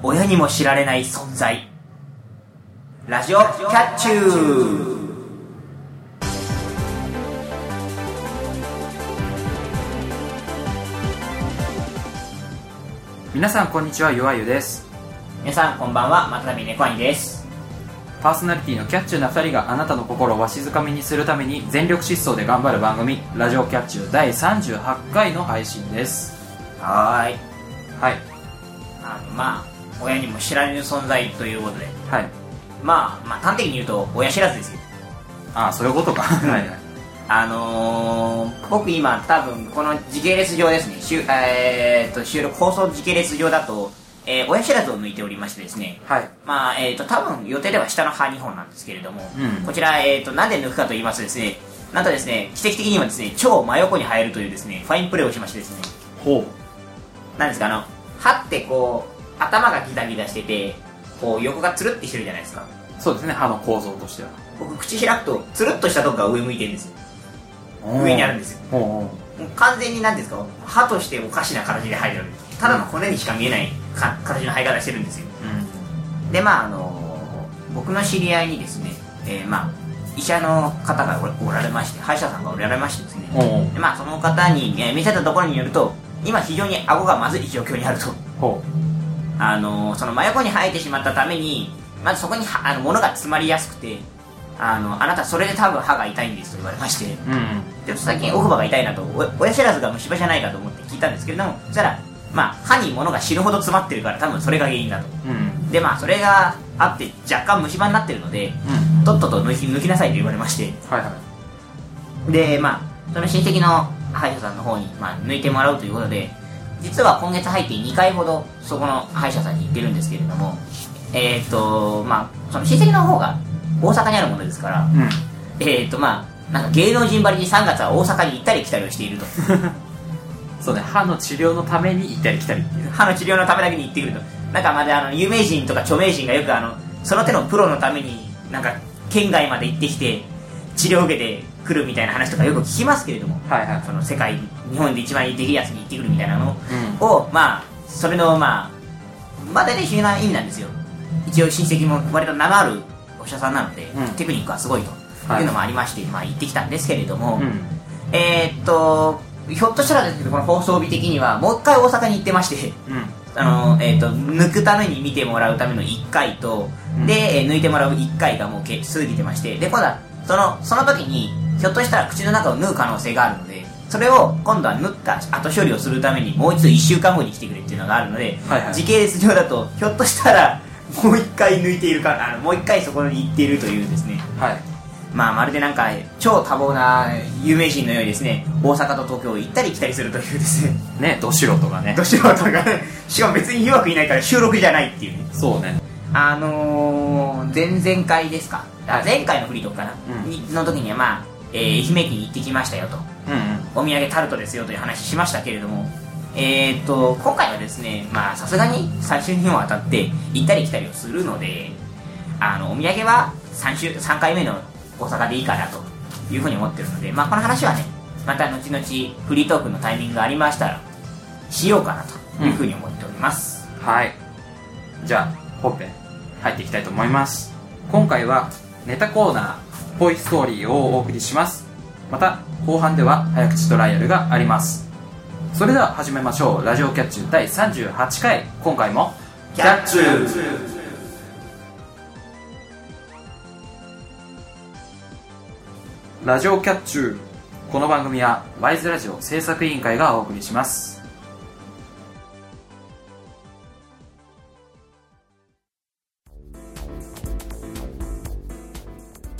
親にも知られない存在。ラジオキャッチュー。皆さんこんにちはゆわゆです。皆さんこんばんはまたたび猫兄です。パーソナリティのキャッチューな2人があなたの心をわしづかみにするために全力疾走で頑張る番組「ラジオキャッチュー」第38回の配信です。はーい。はい。あのまあ親にも知られぬ存在ということで。はい。まあまあ端的に言うと親知らずですよ。ああそういうことか。はい。はいあのー、僕今多分この時系列上ですね、しゅえー、と収録放送時系列上だと、えー親知らずを抜いておりましてですね、はい。まあえー、と多分予定では下の歯2本なんですけれども、うん。こちら、えー、となんで抜くかと言いますとですねなんとですね奇跡的にはですね超真横に生えるというですねファインプレーをしましてですね。ほなんですかあの歯ってこう頭がギザギザしててこう横がつるってしてるじゃないですか。うそうですね歯の構造としては。僕口開くとつるっとしたとこが上向いてるんです。よ上にあるんですよ。もう完全に何ですか？歯としておかしな形で生えてる。ただの骨にしか見えないか形の生え方してるんですよ。ううん。でまああの僕の知り合いにですね、えーまあ医者の方がおおられまして歯医者さんがおられましてですね。でまあその方に、えー見せたところによると今非常に顎がまずい状況にあるとあのその真横に生えてしまったためにまずそこにはあの物が詰まりやすくてあのあなたそれで多分歯が痛いんですと言われましてううん。ちょっと最近奥歯が痛いなとお親知らずが虫歯じゃないかと思って聞いたんですけれどもそしたらまあ歯に物が死ぬほど詰まってるから多分それが原因だと。うん。でまあそれがあって若干虫歯になってるのでうん。とっとと抜き抜きなさいと言われまして。はいはい。でまあその親戚の歯医者さんの方に、まあ、抜いてもらうということで実は今月入って2回ほどそこの歯医者さんに行ってるんですけれどもえっ、ー、とまあその親戚の方が大阪にあるものですからうん。えっ、ー、とまあなんか芸能人ばりに3月は大阪に行ったり来たりをしていると。そうね歯の治療のために行ったり来たりっていう。歯の治療のためだけに行ってくると。なんかまだあの有名人とか著名人がよくあのその手のプロのためになんか県外まで行ってきて治療を受けてくるみたいな話とかよく聞きますけれどもはいはい。その世界日本で一番できるやつに行ってくるみたいなのうん。を、まあそれのまあまあ大体不な意味なんですよ。一応親戚も割と名のあるお医者さんなので、うん。テクニックはすごいとはいいうのもありまして、まあ行ってきたんですけれども、うん。えーっとひょっとしたらですけどこの放送日的にはもう一回大阪に行ってましてうん。あの、えー、と抜くために見てもらうための1回と、うんで、えー抜いてもらう1回がもうけ過ぎてましてで今度はそのその時にひょっとしたら口の中を縫う可能性があるのでそれを今度は縫った後処理をするためにもう一度1週間後に来てくれっていうのがあるので、はいはい。時系列上だとひょっとしたらもう1回抜いているかあのもう1回そこに行っているというですね。はい。まあまるでなんか超多忙な有名人のようにですね大阪と東京を行ったり来たりするというですね。ねど素人がね。ど素人が。ね しかも別に弱くいないから収録じゃないっていうね。そうね。あのー、前々回ですか、あはい。前回のフリートークかな、うん。にの時にはまあ、えー愛媛県に行ってきましたよと。うんうん。お土産タルトですよという話しましたけれども。えー、っと今回はですねまあさすがに3週にもわたって行ったり来たりをするのであのお土産は3週3回目の大阪でいいかなというふうに思ってるのでまあこの話はねまた後々フリートークのタイミングがありましたらしようかなというふうに思っております、はい。じゃあ本編入っていきたいと思います。今回はネタコーナー「ポイストーリー」をお送りします。また後半では早口トライアルがあります。それでは始めましょう。ラジオキャッチュー第38回。今回もキャッチュー。ラジオキャッチュー。この番組はワイズラジオ制作委員会がお送りします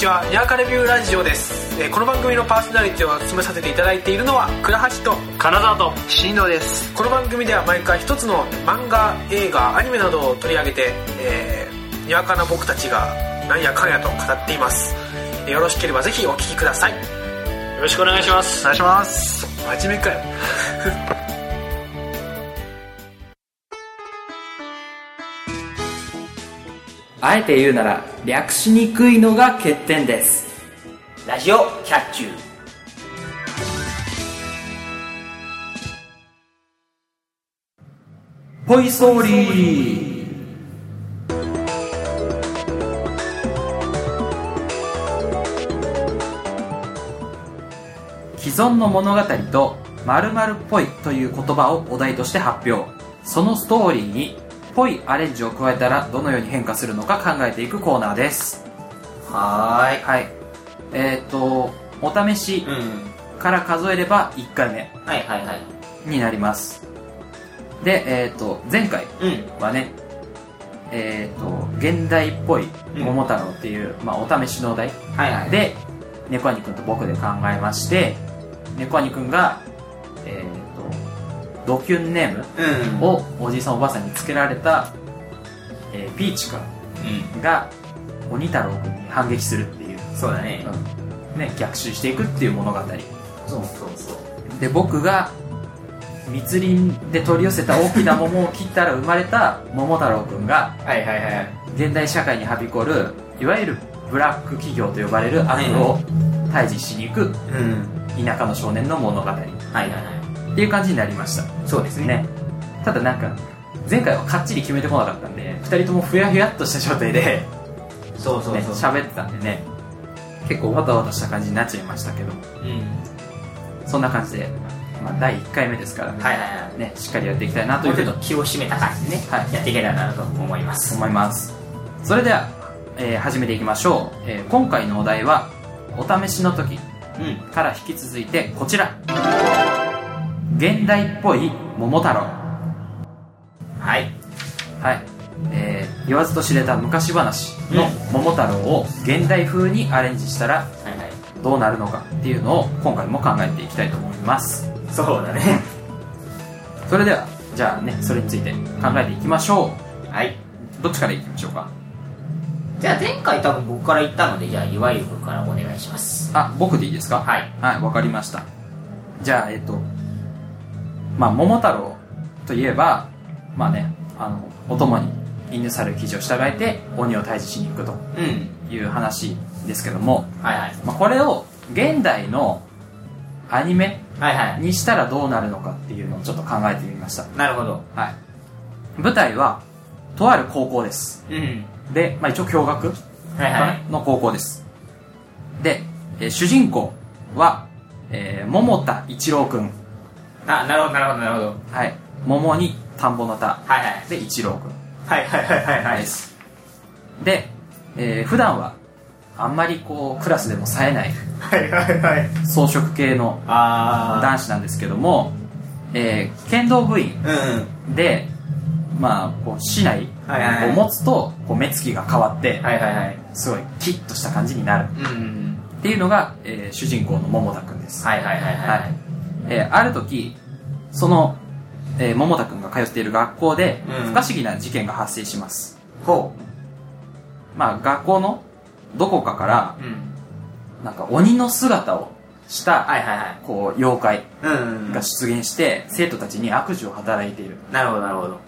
ちは。ニャーカレビューラジオです、えーこの番組のパーソナリティを務めさせていただいているのは倉橋と金沢と。新藤です。この番組では毎回一つの漫画映画アニメなどを取り上げて、えー、にわかな僕たちがなんやかんやと語っています。よろしければぜひお聞きください。よろしくお願いします。お願いします。真面目かよあえて言うなら略しにくいのが欠点です。ラジオキャッチュー。ポイストーリー。既存の物語と〇〇っぽいという言葉をお題として発表。そのストーリーにぽいアレンジを加えたらどのように変化するのか考えていくコーナーです。はーい。はい。えっ、とお試しうん。から数えれば1回目はいはいはい。になります。でえっ、と前回うん。はねえっ、と現代っぽい桃太郎っていう、まあ、お試しのお題はいはい。で猫兄くんと僕で考えまして猫兄くんがえっ、とドキュンネームうん。をおじいさんおばあさんにつけられた、えーピーチくうん。んが鬼太郎くんに反撃するっていう、そうだね。うん。ね、逆襲していくっていう物語。そうそうそう。で僕が密林で取り寄せた大きな桃を切ったら生まれた桃太郎くんがはいはいはい。現代社会にはびこるいわゆるブラック企業と呼ばれる悪を退治しに行くうん。田舎の少年の物語。っはいはいはいていう感じになりました。そうですね。ねただなんか前回はかっちり決めてこなかったんで2人ともふやふやっとした状態でそうそうそう。ね喋ってたんでね結構わたわたした感じになっちゃいましたけど。うん。そんな感じで、まあ、第1回目ですからね,、はいはいはい。ねしっかりやっていきたいなともいうと気を締めた感じでね、はいやっていけたらなと思います。思います。それでは、えー始めていきましょう、えー今回のお題はお試しの時うん。から引き続いてこちら現代っぽい桃太郎。はい。はい、えー言わずと知れた昔話の桃太郎を現代風にアレンジしたらどうなるのかっていうのを今回も考えていきたいと思います。そうだね。それではじゃあねそれについて考えていきましょはい。うどっちからいきましょうか？じゃあ前回多分僕から言ったので、じゃあ岩井君からお願いします。あ僕でいいですか？はい。はいわかりました。じゃあえっとまあ桃太郎といえばまあねあのお供に犬猿記事を従えて鬼を退治しに行くとうん。いう話ですけども、はいはい。まあ、これを現代のアニメ。にしたらどうなるのかっていうのをちょっと考えてみましたなるほど。はい舞台はとある高校ですうん。で、まあ、一応共学はいはい。の高校ですで、えー主人公は、えー桃田一郎くんあ、なるほどなるほどなるほど。はい桃に田んぼの田はいはい。で一郎くんはいはいはいはいはい。ですで、えー普段はあんまりこうクラスでも冴えないはいはいはい。装飾系のあ男子なんですけども、えー剣道部員ー。うん。で、まあ、こう市内はいはいはいを持つとこう目つきが変わって、はいはいはい。すごいキッとした感じになるうん。っていうのが、えー主人公の桃田くんです、はいはいはいははいい。えーある時その、えー桃田くんが通っている学校で、うん不可思議な事件が発生しますほまあ学校のどこかから。なんか鬼の姿をした、はいはいはい。こう妖怪うん。が出現して、生徒たちに悪事を働いているなるほどなるほど。っ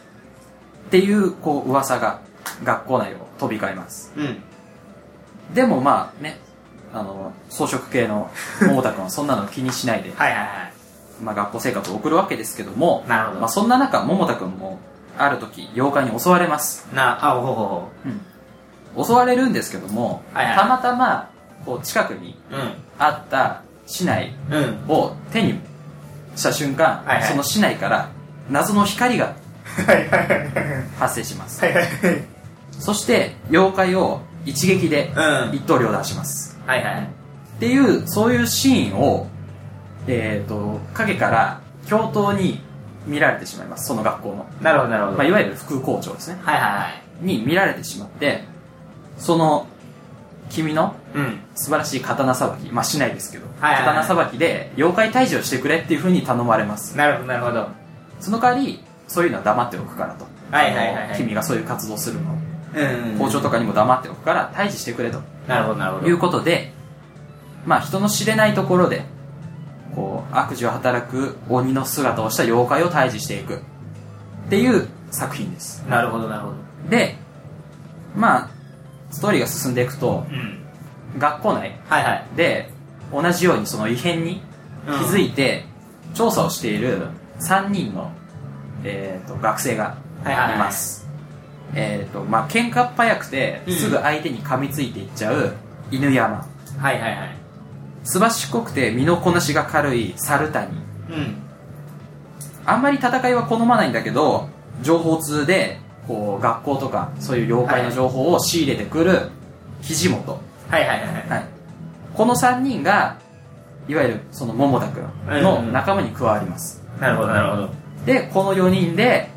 ていうこう噂が学校内を飛び交いますうん。でもまあねあの装飾系の桃田君はそんなの気にしないで、はいはいはい。まあ、学校生活を送るわけですけどもなるほどまあ、そんな中桃田君もある時妖怪に襲われますな、あ、ほうほうほ襲われるんですけども、はいはいたまたまこう近くに。あった市内うん。を手にした瞬間、はいはいその市内から謎の光が。発生しますはいはいはい。そして妖怪を一撃でうん。一刀両断します、はいはい。っていうそういうシーンをえっ、と影から教頭に見られてしまいます。その学校の、なるほどなるほど。まあ、いわゆる副校長ですね。はいはいはい。に見られてしまってその君のうん。素晴らしい刀さばきまあしないですけど、はいはい。はい刀さばきで妖怪退治をしてくれっていうふうに頼まれます。なるほどなるほど。その代わりそういうのは黙っておくからと、はいはいはいはい。君がそういう活動するのうん。校長とかにも黙っておくから退治してくれと。なるほどなるほど。いうことでまあ人の知れないところでこう悪事を働く鬼の姿をした妖怪を退治していく。っていう作品です。なるほどなるほど。でまあストーリーが進んでいくとうん。学校内で同じようにその異変に気づいて調査をしている3人の、えー、と学生がいはいはいはい。ます、えっ、とまあ喧嘩っ早くてうん。すぐ相手に噛みついていっちゃう犬山。はいはいはいすばしっこくて身のこなしが軽い猿谷。うんあんまり戦いは好まないんだけど情報通でこう学校とかそういう妖怪の情報を仕入れてくる木本、はいはいはいはい。はい、この3人がいわゆるその桃田君の仲間に加わります、なるほどなるほど。でこの4人で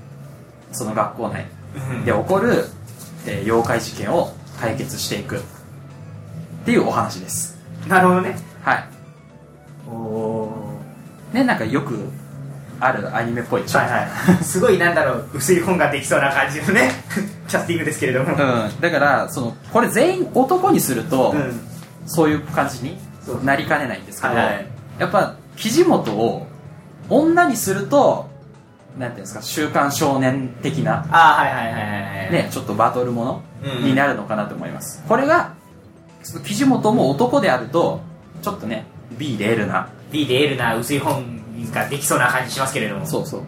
その学校内で起こる、えー妖怪事件を解決していくっていうお話です。なるほどねはい。おおねなんかよくあるアニメっぽいでしょはいはい。すごいなんだろう薄い本ができそうな感じのね キャスティングですけれども。うん、だからそのこれ全員男にすると、うん。そういう感じになりかねないんですけど、はいはい。やっぱ木本を女にするとなんていうんですか週刊少年的な、ああはいはいはいはいはい。ね、ちょっとバトルものうんになるのかなと思います、これがその木本も男であるとちょっとね B で L な B で L な薄い本ができそうな感じしますけれども。そうそう。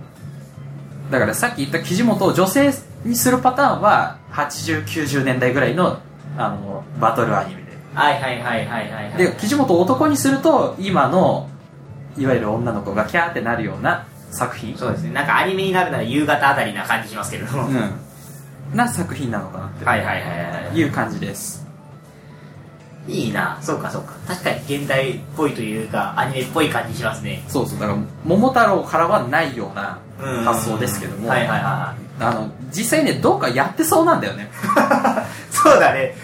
だからさっき言った木本を女性にするパターンは8090年代ぐらいのあのバトルアニメで。はいはいはいはいはいはい。で岸本を男にすると今のいわゆる女の子がキャーってなるような作品。そうですね。なんかアニメになるなら夕方あたりな感じしますけれども、うん、な作品なのかなって。はいはいはいはい。いう感じですいいな。そうかそうか。確かに現代っぽいというかアニメっぽい感じしますね。そうそう。だから桃太郎からはないような発想ですけども、はいはいはいはあの実際ねどうかやってそうなんだよね。い そうだね。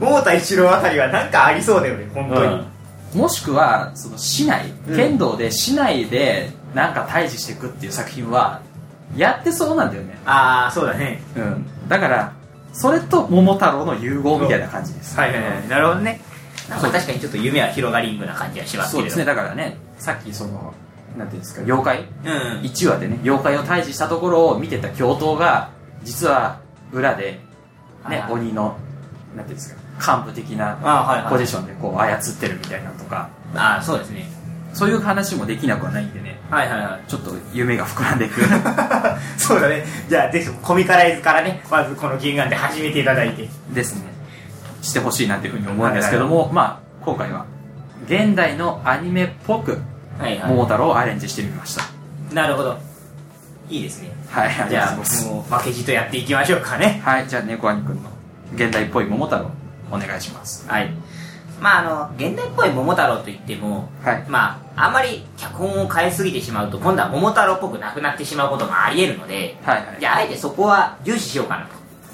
桃田一郎あたりはなんかありそうだよね本当に、もしくはその市内うん。剣道で市内でなんか退治していくっていう作品はやってそうなんだよね。ああそうだね。うん。だからそれと桃太郎の融合みたいな感じです。はいはいはい。なるほどね。なんか確かにちょっと夢は広がりんぐな感じはしますけれど。そうですね。だからねさっきそのなんていうんですか妖怪？うんうん。1話でね妖怪を退治したところを見てた教頭が実は裏で、ねはい鬼のなんていうんですか幹部的なポジションでこう操ってるみたいなのとか。ああそうですねそういう話もできなくはないんでね。はいはいはい。ちょっと夢が膨らんでいく。そうだね。じゃあぜひコミカライズからねまずこの銀眼で始めていただいて。ですね。してほしいなというふうに思うんですけども、まあ今回は現代のアニメっぽくはい桃太郎をアレンジしてみました。なるほど。いいですね。はいじゃあがとうございます。もう負けじとやっていきましょうかね。はいじゃあ猫兄くんの現代っぽい桃太郎お願いします。はいまああの現代っぽい桃太郎といってもはい。まああんまり脚本を変えすぎてしまうと今度は桃太郎っぽくなくなってしまうことがあり得るのではいはい。じゃああえてそこは重視しようかな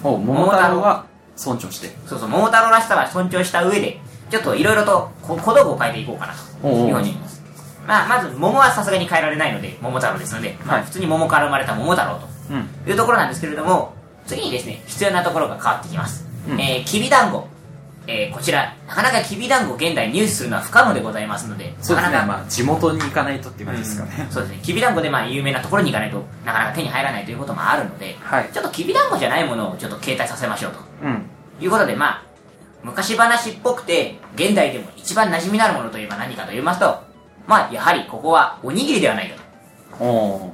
と。お桃太郎は尊重して。そうそう桃太郎らしさは尊重した上でちょっといろいろとこ小道具を変えていこうかなというふうに思います。まあまず桃はさすがに変えられないので桃太郎ですので、まあ、はい。普通に桃から生まれた桃太郎うんというところなんですけれども次にですね必要なところが変わってきます、うん。えーきびだんごえーこちらなかなかきびだんご現代入手するのは不可能でございますのでそうですね。なかなかまあ地元に行かないとっていう感じですかね、そうですね。きびだんごでまあ有名なところに行かないとなかなか手に入らないということもあるので、はい。ちょっときびだんごじゃないものをちょっと携帯させましょうと。うん。いうことで、まあ、昔話っぽくて、現代でも一番馴染みのあるものといえば何かと言いますと、まあ、やはりここはおにぎりではないかと。おお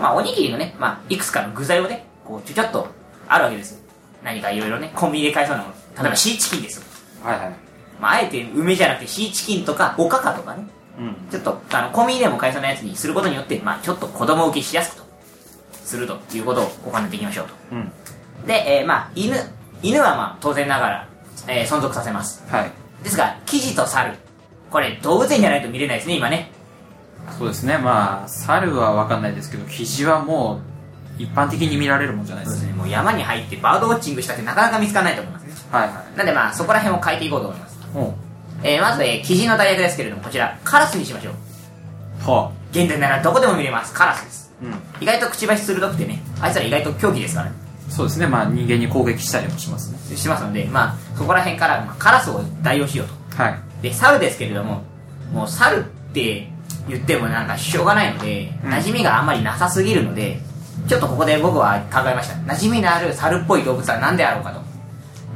まあ、おにぎりのね、まあ、いくつかの具材をね、こう、ちょちょっとあるわけです。よ。何かいろいろね、コンビニで買えそうなもの。例えばシーチキンですよ。はいはいまあ、あえて梅じゃなくてシーチキンとかおかかとかね、うんちょっと、あの、コンビニでも買えそうなやつにすることによって、まあ、ちょっと子供受けしやすくと、するということを行っていきましょうと。うんで、えーまあ、犬。犬はまあ、当然ながら、えー存続させます。はいですが、キジと猿。これ、動物園じゃないと見れないですね、今ね。そうですねまあ猿は分かんないですけどキジはもう一般的に見られるもんじゃないですねねもう山に入ってバードウォッチングしたってなかなか見つからないと思いますねはいはい。なんでまあそこら辺を変えていこうと思います、おうえーまず、えー、記事の大役ですけれどもこちら。カラスにしましょう。は現代ならどこでも見れます。カラスです。あうん。意外とくちばし鋭くてねあいつら意外と狂気ですからね。そうですね。まあ人間に攻撃したりもしますね。しますのでまあそこら辺から、まあ、カラスを代用しようと。はい。で猿ですけれどももう猿って言ってもなんかしょうがないので、うん。馴染みがあんまりなさすぎるのでちょっとここで僕は考えました。馴染みのある猿っぽい動物は何であろうかと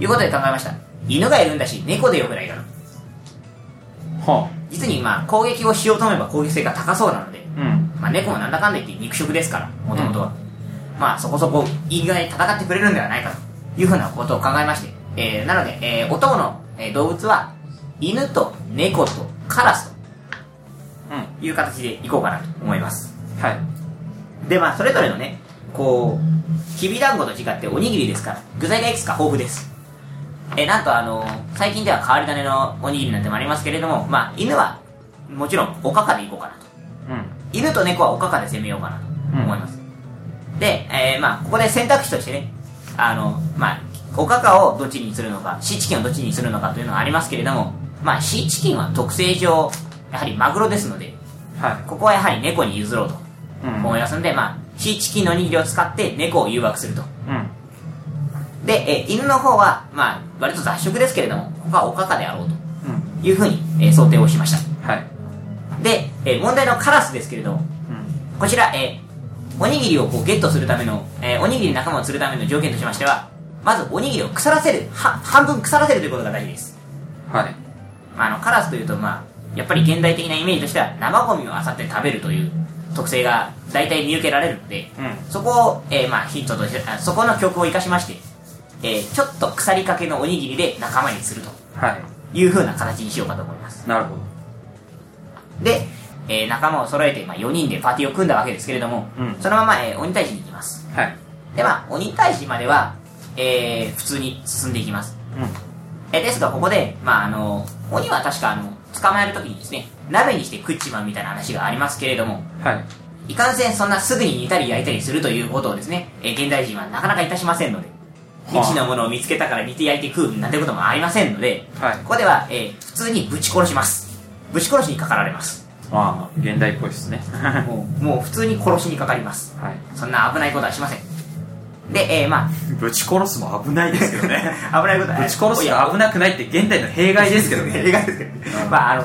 いうことで考えました。犬がいるんだし猫でよくないかなは実にまあ攻撃をしようと思えば攻撃性が高そうなので、あうん。まあ、猫もなんだかんだ言って肉食ですからもともとは、まあそこそこ意外に戦ってくれるんではないかというふうなことを考えまして、えー、なので、えー、お供の、えー動物は犬と猫とカラスうん。という形でいこうかなと思います。はい。でまあそれぞれのねこうきびだんごと違っておにぎりですから具材がいくつか豊富ですえーなんとあの最近では変わり種のおにぎりなんてもありますけれどもまあ犬はもちろんおかかでいこうかなと。うん。犬と猫はおかかで攻めようかなと思います、で、えーまあここで選択肢としてねあのまあおかかをどっちにするのかシーチキンをどっちにするのかというのがありますけれどもまあシーチキンは特性上やはりマグロですのではここはやはり猫に譲ろうというん。思いますので、まあシーチキンのおにぎりを使って猫を誘惑すると。うんで、えー犬の方はまあ割と雑食ですけれどもここはおかかであろううん。というふうに、えー想定をしました。はい。で、えー問題のカラスですけれどもうん。こちら、えーおにぎりをこうゲットするための、えーおにぎり仲間を釣るための条件としましては、まずおにぎりを腐らせる、は半分腐らせるということが大事です。はい。まあ、あの、カラスというと、まあ、やっぱり現代的なイメージとしては、生ゴミを漁って食べるという特性が大体見受けられるので、うん。そこを、えーまあ、ヒントとして、あそこの曲を生かしまして、えーちょっと腐りかけのおにぎりで仲間にすると。はい。いう風な形にしようかと思います。なるほど。で、えー仲間を揃えて、まあ、4人でパーティーを組んだわけですけれども、うん。そのまま、えー鬼退治に行きます。はい。で、まあ、鬼退治までは、えー普通に進んでいきます。うん。えーですが、ここで、まあ、あの、鬼は確か、あの、捕まえるときにですね、鍋にして食っちまうみたいな話がありますけれども、はい。いかんせんそんなすぐに煮たり焼いたりするということをですね、えー現代人はなかなかいたしませんので、はあ未知のものを見つけたから煮て焼いて食うなんてこともありませんので、はい。ここでは、えー普通にぶち殺します。ぶち殺しにかかられます。ああ現代っぽいですね。はもう、もう普通に殺しにかかります。い。そんな危ないことはしません。で、えーまあ、ぶち殺すも危ないですけどね。危ないことはぶち殺すが危なくないって現代の弊害ですけどね。弊害ですけどねまああの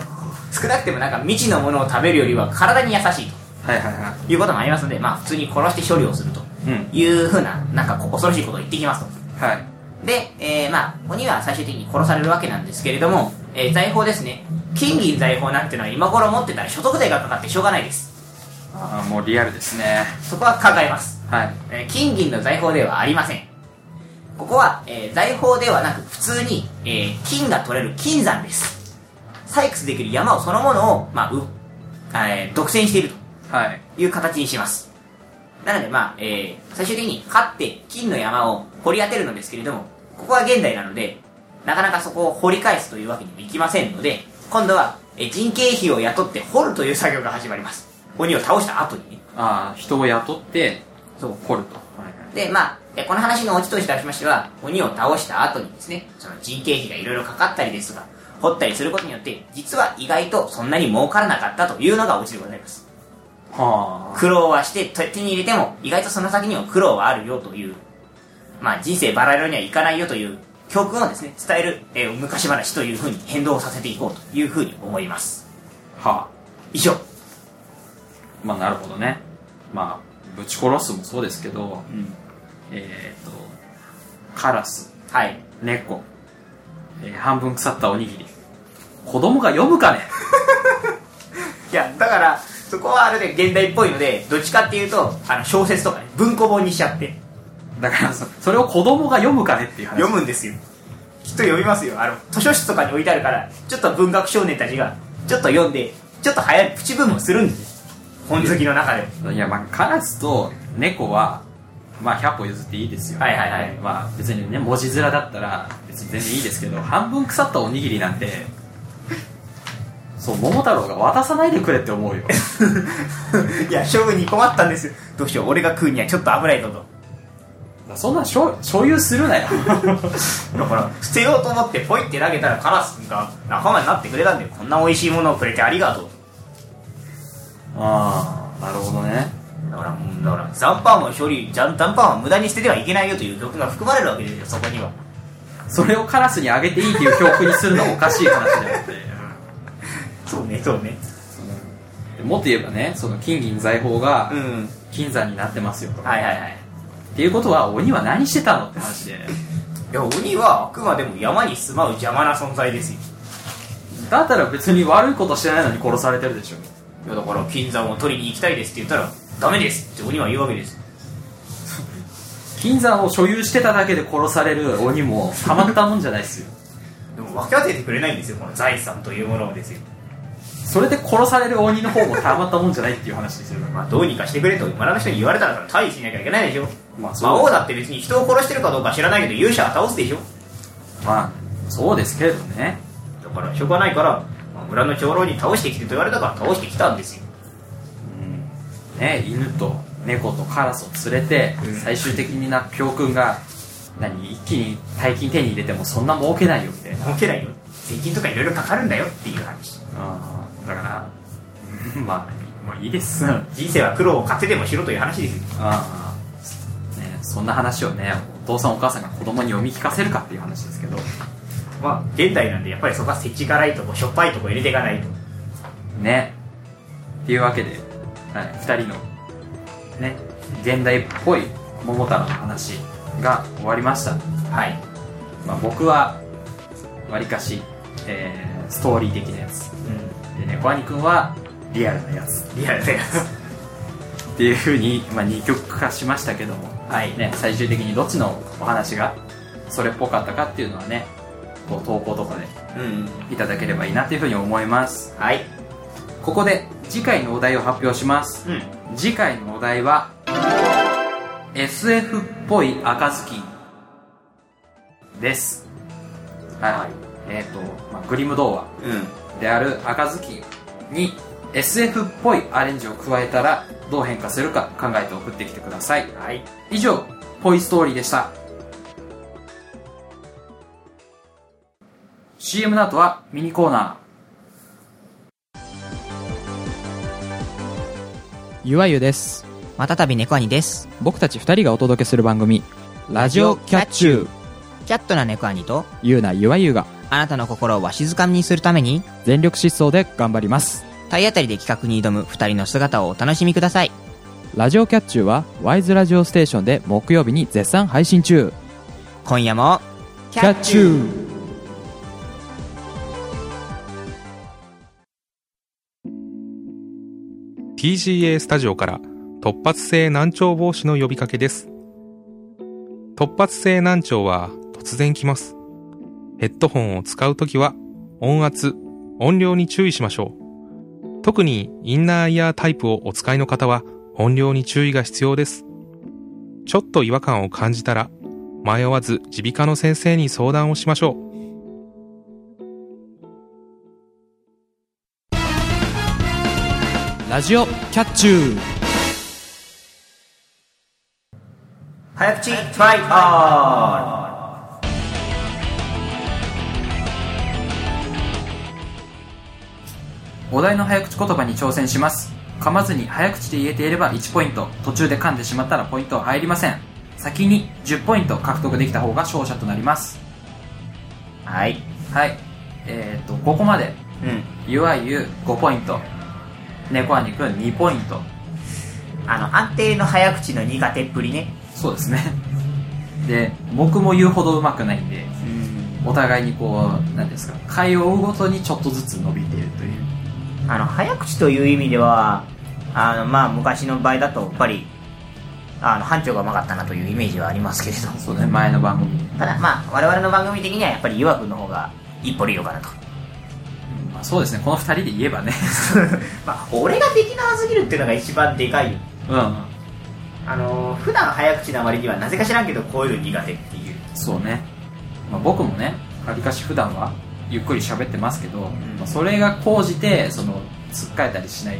少なくてもなんか未知のものを食べるよりは体に優しいはいはいはということもありますのでまあ普通に殺して処理をするというふうななんか恐ろしいことを言ってきますとはい。で、えー、まあ鬼は最終的に殺されるわけなんですけれども、えー財宝ですね。金銀財宝なんてのは今頃持ってたら所得税がかかってしょうがないです。ああもうリアルですね。そこは考えます、はい。えー金銀の財宝ではありません。ここは、えー財宝ではなく普通に、えー金が取れる金山です。採掘できる山をそのものを、まあうえー独占しているはい。という形にします。なのでまあ、えー最終的に勝って金の山を掘り当てるのですけれどもここは現代なのでなかなかそこを掘り返すというわけにもいきませんので今度は、えー人件費を雇って掘るという作業が始まります。鬼を倒した後にね。ああ人を雇ってそう。掘ると。はいで、まあ、えこの話のオチとしてしましては、鬼を倒した後にですね、その人件費がいろいろかかったりですとか、掘ったりすることによって、実は意外とそんなに儲からなかったというのがオチでございます。は苦労はして手手に入れても、意外とその先にも苦労はあるよという、まあ人生バラ色にはいかないよという教訓をですね、伝える、えー昔話というふうに変動させていこうというふうに思います。あはあ以上。まあなるほどねまあぶち殺すもそうですけどうん。えっ、とカラスはい。猫、えー半分腐ったおにぎり子供が読むかね？いや、だから、そこはあれで現代っぽいので、どっちかっていうと、あの、小説とかね、文庫本にしちゃって、だからそそれを子供が読むかねっていう話。読むんですよ。きっと読みますよ。あの図書室とかに置いてあるからちょっと文学少年たちがちょっと読んでちょっと早いプチブームをするんですよ。本好きの中でも。いやまあカラスと猫はまあ100歩譲っていいですよ。はいはいはい。まあ別にね文字面だったら別に全然いいですけど半分腐ったおにぎりなんてそう桃太郎が渡さないでくれって思うよ。いや処分に困ったんですよ。どうしよう俺が食うにはちょっと危ないぞとそんな所所有するなよ。だから捨てようと思ってポイって投げたらカラスが仲間になってくれたんでこんな美味しいものをくれてありがとう。ああなるほどね。だからうんだから残飯も処理残飯は無駄に捨ててはいけないよという教訓が含まれるわけですよそこには。それをカラスにあげていいっていう教訓にするのはおかしい話だよって そうね。そうね。もっと言えばねその金銀財宝がうん。金山になってますよと、はいはいはいっていうことは鬼は何してたのって話で。いや鬼はあくまでも山に住まう邪魔な存在ですよ。だったら別に悪いことしてないのに殺されてるでしょ。いやだから金山を取りに行きたいですって言ったらダメですって鬼は言うわけです。金山を所有してただけで殺される鬼もたまったもんじゃないですよ。でも分け当ててくれないんですよこの財産というものをですよそれで殺される鬼の方もたまったもんじゃないっていう話ですよまあどうにかしてくれと村の人に言われたら退治しなきゃいけないでしょ。まあ魔王だって別に人を殺してるかどうか知らないけど勇者は倒すでしょ。まあそうですけれどね。だからしょうがないから、まあ村の長老に倒してきてと言われたから倒してきたんですよ。ね犬と猫とカラスを連れて、うん。最終的にな教訓が何一気に大金手に入れてもそんな儲けないよみたいな。儲けないよ。税金とかいろいろかかるんだよっていう話。あーだからうん まあもういいです。人生は苦労を買ってでもしろという話ですよ。ああ、ね、そんな話をねお父さんお母さんが子供に読み聞かせるかっていう話ですけど。まあ現代なんでやっぱりそこは設置辛いとこしょっぱいとこ入れていかないと。ね。っていうわけで、はい、2人のね現代っぽい桃太郎の話が終わりました、はい。まあ、僕はわりかし、えーストーリー的なやつ。うで猫兄くんはリアルなやつ。んリアルでっていうふうに、まあ、二極化しましたけども、はい。ね、最終的にどっちのお話がそれっぽかったかっていうのはねこう投稿とかでうんいただければいいなというふうに思います。はい。ここで次回のお題を発表します。うん。次回のお題は SF っぽい赤ずきんです。はい、えっ、と、まあ、グリム童話。うんである赤ずきんに SF っぽいアレンジを加えたらどう変化するか考えて送ってきてください。はい。以上ポイストーリーでした。CM の後はミニコーナゆわゆです。またたび猫兄です。僕たち二人がお届けする番組ラジオキャッチュー。キャットな猫兄と、ゆうなゆわゆがあなたの心をわしづかみにするために、全力疾走で頑張ります体当たりで企画に挑む二人の姿をお楽しみください。ラジオキャッチューはワイズラジオステーションで木曜日に絶賛配信中今夜も、キャッチュー TGA スタジオから突発性難聴防止の呼びかけです。突発性難聴は突然来ます。ヘッドホンを使うときは音圧、音量に注意しましょう。特にインナーイヤータイプをお使いの方は音量に注意が必要です。ちょっと違和感を感じたら迷わず耳鼻科の先生に相談をしましょう。ラジオキャッチュー早口トライアーお題の早口言葉に挑戦します。噛まずに早口で言えていれば1ポイント。途中で噛んでしまったらポイントは入りません。先に10ポイント獲得できた方が勝者となります。はい。はい。えっ、とここまで。うん。ゆわゆ5ポイント。猫兄くん2ポイント。あの安定の早口の苦手っぷりね。そうですね。で僕も言うほど上手くないんでうん。お互いにこう何ですか回を追うごとにちょっとずつ伸びているというあの早口という意味ではあのまあ昔の場合だとやっぱりあの班長がうまかったなというイメージはありますけれどそうね前の番組。で、ただまあ我々の番組的にはやっぱり岩君の方が一歩リードかなと。まあ、そうですね。この2人で言えばね。まあ俺ができなさすぎるっていうのが一番でかいよ。うん。あの普段早口な割にはなぜか知らんけどこういうの苦手っていう。そうね、まあ、僕もねわりかし普段はゆっくり喋ってますけど、まあそれが高じてそのつっかえたりしない。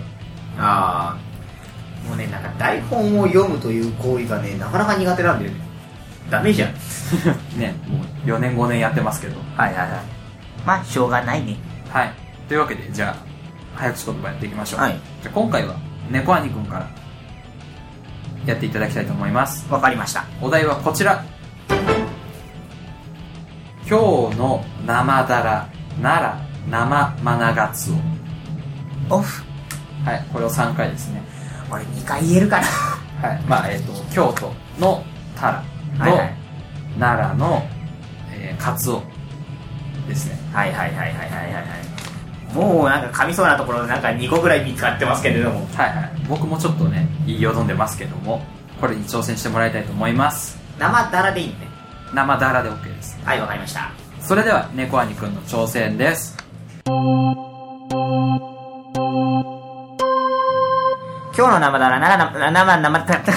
ああもうねなんか台本を読むという行為がねなかなか苦手なんだよね。ダメじゃん。ねもう4年5年やってますけど。はいはいはい。まあしょうがないね。はい。というわけでじゃあ早口言葉やっていきましょう、はい。じゃあ今回は猫兄くんからやっていただきたいと思います。わかりました。お題はこちら。今日の生だらなら生マナガツオオフ。はいこれを3回ですね。俺2回言えるかな。はいまあえっ、と京都のタラと、はいはい。奈良の、えー、カツオですね。はいはいはいはいはいはいはい。もうなんか噛みそうなところなんか2個ぐらい見つかってますけれども。はいはい。僕もちょっとね言いよどんでますけどもこれに挑戦してもらいたいと思います。生だらでいいのね生だらで OK です。はいわかりましたそれでは猫兄くんの挑戦です。今日の生だら生生生生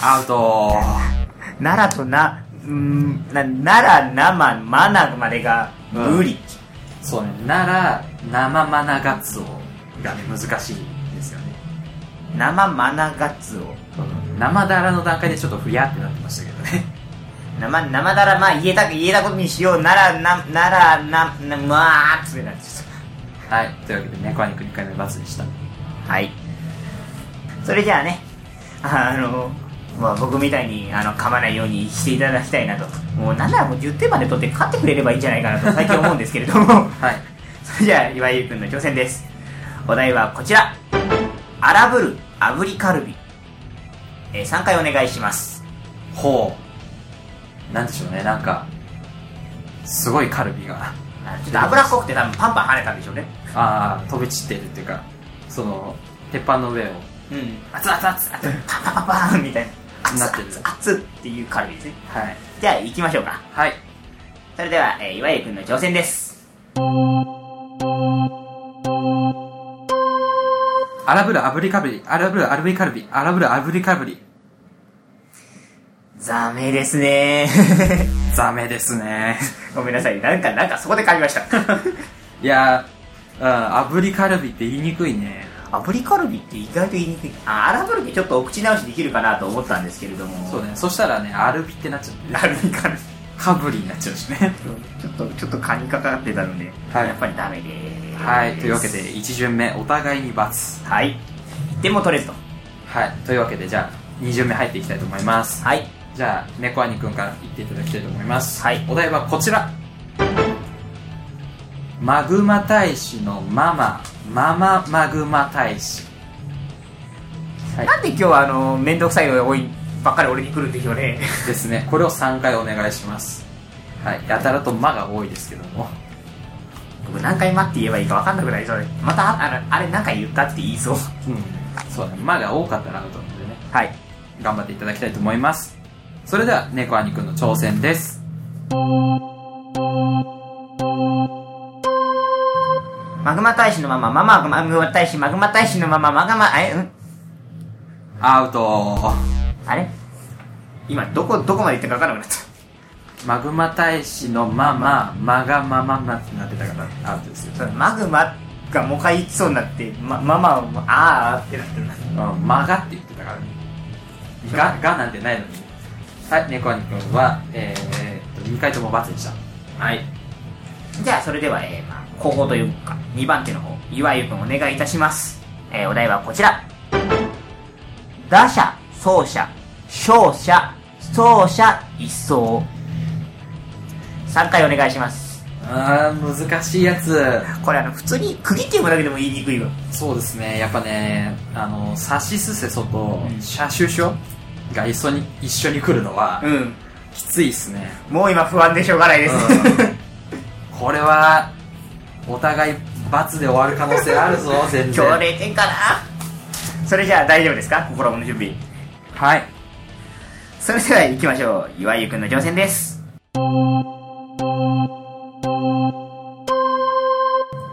アウト奈良となうんな奈良生マナまでが無理、そうね奈良生マナガツオがね難しいですよね生マナガツオ生だらの段階でちょっとふやってなってましたけどね生生だらまあ言えた言えたことにしよう奈良な奈良ななまあつってなっちゃっはい。というわけで猫兄くん2回目バツでした。たはい。それじゃあねあのまあ僕みたいにあの噛まないようにしていただきたいなと。もうなんならもう10点まで取って勝ってくれればいいんじゃないかなと最近思うんですけれども。はい。それじゃあ岩井くんの挑戦です。お題はこちら。荒ぶる炙りカルビ、えー、3回お願いします。ほうなんでしょうねなんかすごいカルビが。あちょっと脂っこくて多分パンパン跳ねたんでしょうね。ああ飛び散ってるっていうかその鉄板の上をうん。熱々熱々パンパンパンパンみたいな。熱なってる。々熱々っていうカルビですね。はい。じゃあ行きましょうか。はい。それでは、えー、岩井くんの挑戦です。荒ぶる炙りカルビ荒ぶる炙りカルビ荒ぶる炙りカルビザメですね。ザメですね。ごめんなさい。なんかなんかそこで噛みました。いやー、うん、炙りカルビって言いにくいね。炙りカルビって意外と言いにくい。あ荒ぶるってちょっとお口直しできるかなと思ったんですけれども。そうね。そしたらねアルビってなっちゃうねアルビカルビ。カブリになっちゃうしね。ちょっとちょっと噛みかかってたので、はい。やっぱりダメです。はい。というわけで1巡目お互いに×はい。1点も取れずと。はい。というわけでじゃあ2巡目入っていきたいと思います。はいじゃあ猫兄くんから言っていただきたいと思います。はい。お題はこちら。マグマ大使のママ。マママグマ大使。はい。なんで今日はあの面倒くさいのいばっかり俺に来るんでしょうね。ですね。これを3回お願いします。はい。やたらと「ま」が多いですけども。僕何回待って言えばいいか分かんなくなりそうでまたあのあれ何回言ったって言いそう。うん。そうだね「ま」が多かったらアウトなのでね。はい。頑張っていただきたいと思いますそれでは猫兄くんの挑戦です。マグマ大使のままマママグマ大使マグマ大使のままマグマえうん？アウト。あれ？今どこどこまで行ったか分からなくなっマグマ大使のマママガマママってなってたからアウトですよ。たマグマがもう一回言いそうになってまママをあーってなってる。うん、マガって言ってたからね。ガ、ガなんてないのに。はい、猫兄くんは、えー、っと、2回とも×でした。はい。じゃあそれでは、えーまあ、後方というか2番手の方岩井くんお願いいたします、えーお題はこちら。打者走者勝者走者一掃3回お願いします。あー、難しいやつ。これあの普通に区切って読むだけでも言いにくいわそうですね、やっぱね、あの、サシスセソとうん。シャシュショが一緒に、一緒に来るのは、うんきついっすね。もう今不安でしょうがないです、これは、お互い×で終わる可能性あるぞ、全然。今日0点かなそれじゃあ大丈夫ですか？心の準備はい。それでは行きましょう岩井くんの挑戦です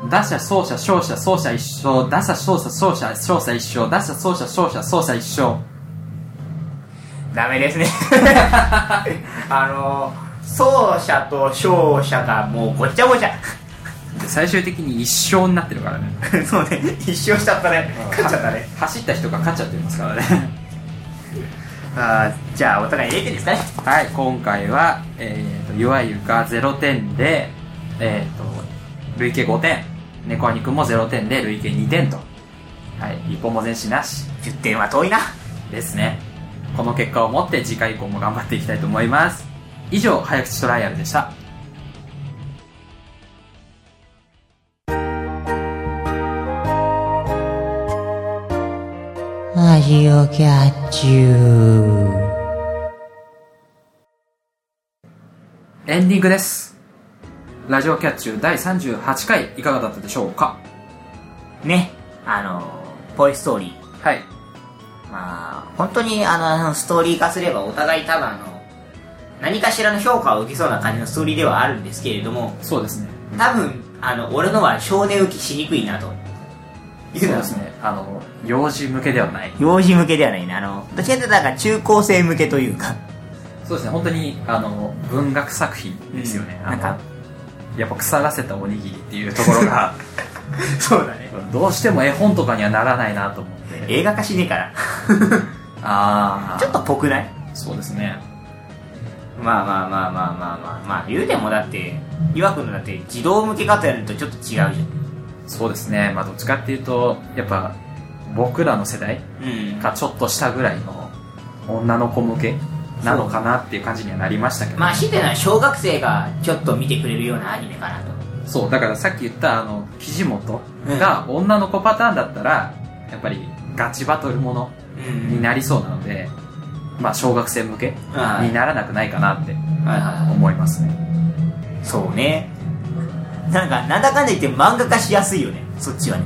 打者、走者、勝者、走者一勝。打者、勝者、走者、勝者一勝。打者、走者、勝者、走者一勝。ダメですね。あの走者と勝者がもうごっちゃごちゃ。最終的に一勝になってるからね。そうね。一勝しちゃったね。勝っちゃったね。走った人が勝っちゃってますからね。あーじゃあお互い0点ですかね。はい今回は、えー、とゆわゆが0点で、えー、と累計5点。猫兄くんも0点で累計2点と。はい一歩も前進なし。10点は遠いな。ですねこの結果をもって次回以降も頑張っていきたいと思います。以上早口トライアルでした。ラジオキャッチュー。エンディングです。ラジオキャッチュー第38回いかがだったでしょうか？ね。あのポイストーリーはいまあ本当にあのストーリー化すればお互い多分あの何かしらの評価を受けそうな感じのストーリーではあるんですけれどもそうですね。多分あの俺のは少年受けしにくいなと。そうですね。あの幼児向けではない。幼児向けではないねあのどちらかというとなんか中高生向けというか。そうですね。本当にあの文学作品ですよね、うん。なんかやっぱ腐らせたおにぎりっていうところが そうだね。どうしても絵本とかにはならないなと思映画化しねえから。ああちょっとぽくない？そうですね。まあまあまあまあまあまあまあ言うてもだって岩君のだって児童向けかとやるとちょっと違うじゃん。そうですね。まあどっちかっていうとやっぱ僕らの世代うん。かちょっと下ぐらいの女の子向けなのかなっていう感じにはなりましたけど。まあ強いのは小学生がちょっと見てくれるようなアニメかなと。そう。だからさっき言ったあの岸本が女の子パターンだったらやっぱりガチバトルものうんになりそうなので、まあ小学生向けはい。にならなくないかなって思いますね。そうね。なんかなんだかんだ言って漫画化しやすいよね。そっちはね。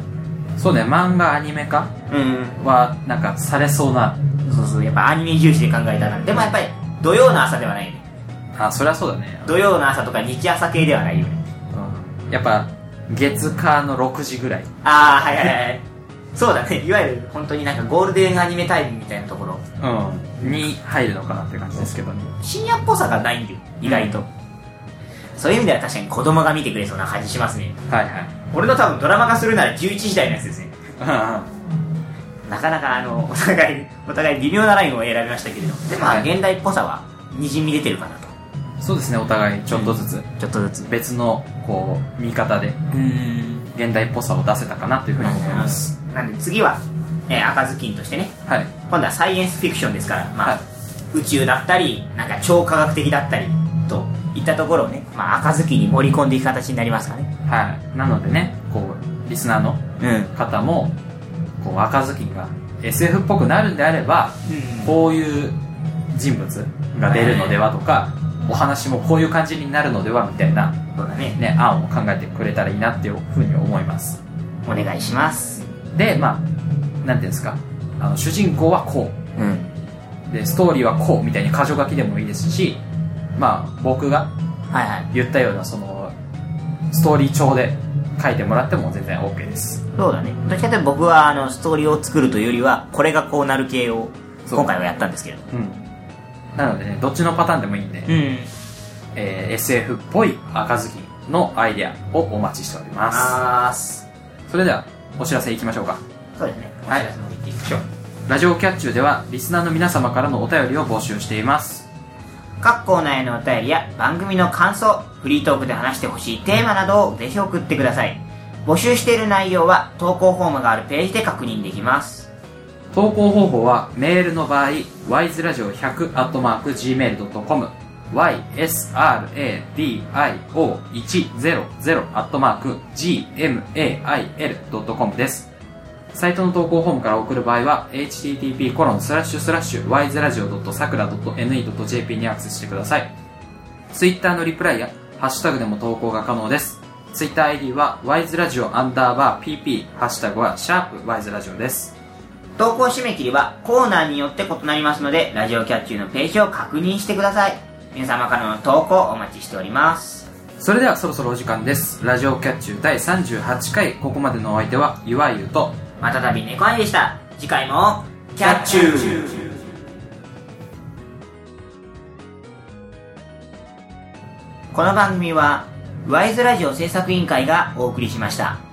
そうね。漫画アニメ化うんはなんかされそうなそうそう。やっぱアニメ重視で考えたら。でもやっぱり土曜の朝ではないね。あそりゃそうだね、土曜の朝とか日朝系ではないよね。うん、やっぱ月火の6時ぐらい。ああはいはいはいそうだね。いわゆる本当になんかゴールデンアニメタイムみたいなところ。うん。に入るのかなって感じですけどね。深夜っぽさがないんだよ。意外と、そういう意味では確かに子供が見てくれそうな感じしますね。はいはい。俺の多分ドラマ化するなら11時台のやつですね。うんなかなかあのお互いお互い微妙なラインを選びましたけれど。でまあ、はい。現代っぽさはにじみ出てるかなと。そうですねお互いちょっとずつ。ちょっとずつ。別のこう見方で。うん。現代っぽさを出せたかなというふうに思いますなんで次は、えー赤ずきんとしてね。はい。今度はサイエンスフィクションですから、まあはい。宇宙だったりなんか超科学的だったりといったところをね、まあ、赤ずきんに盛り込んでいく形になりますかね。はい。なのでねこうリスナーのうん。方もこう赤ずきんが SF っぽくなるんであればこういう人物が出るのではとかお話もこういう感じになるのではみたいな、そうだね。ね、案を考えてくれたらいいなっていうふうに思います。お願いしますでまあなんていうんですか。あの主人公はこう。ん。うでストーリーはこうみたいに箇条書きでもいいですしまあ僕がはいはい。言ったようなそのストーリー帳で書いてもらっても全然 OK です。そうだね。どっちかというと僕はあのストーリーを作るというよりはこれがこうなる系をそう。今回はやったんですけれど。うん。なのでねどっちのパターンでもいいんで、うん。えー SF っぽい赤ずきんのアイデアをお待ちしております。あーす。それではお知らせいきましょうか。そうですね。はい。ラジオキャッチューではリスナーの皆様からのお便りを募集しています。各コーナーへのお便りや番組の感想フリートークで話してほしいテーマなどをぜひ送ってください。募集している内容は投稿フォームがあるページで確認できます。投稿方法はメールの場合 wiseradio100-gmail.com ysradio100-gmail.com です。サイトの投稿フォームから送る場合は http コロンスラッシュスラッシュ wiseradio.sakura.ne.jp にアクセスしてください。ツイッターのリプライやハッシュタグでも投稿が可能です。ツイッター ID は wiseradio アンダーバー pp ハッシュタグはシャープ wiseradio です。投稿締め切りはコーナーによって異なりますのでラジオキャッチューのページを確認してください。皆様からの投稿お待ちしております。それではそろそろお時間です。ラジオキャッチュー第38回。ここまでのお相手はゆわゆとまたたび猫兄でした。次回もキャッチュー。この番組はワイズラジオ制作委員会がお送りしました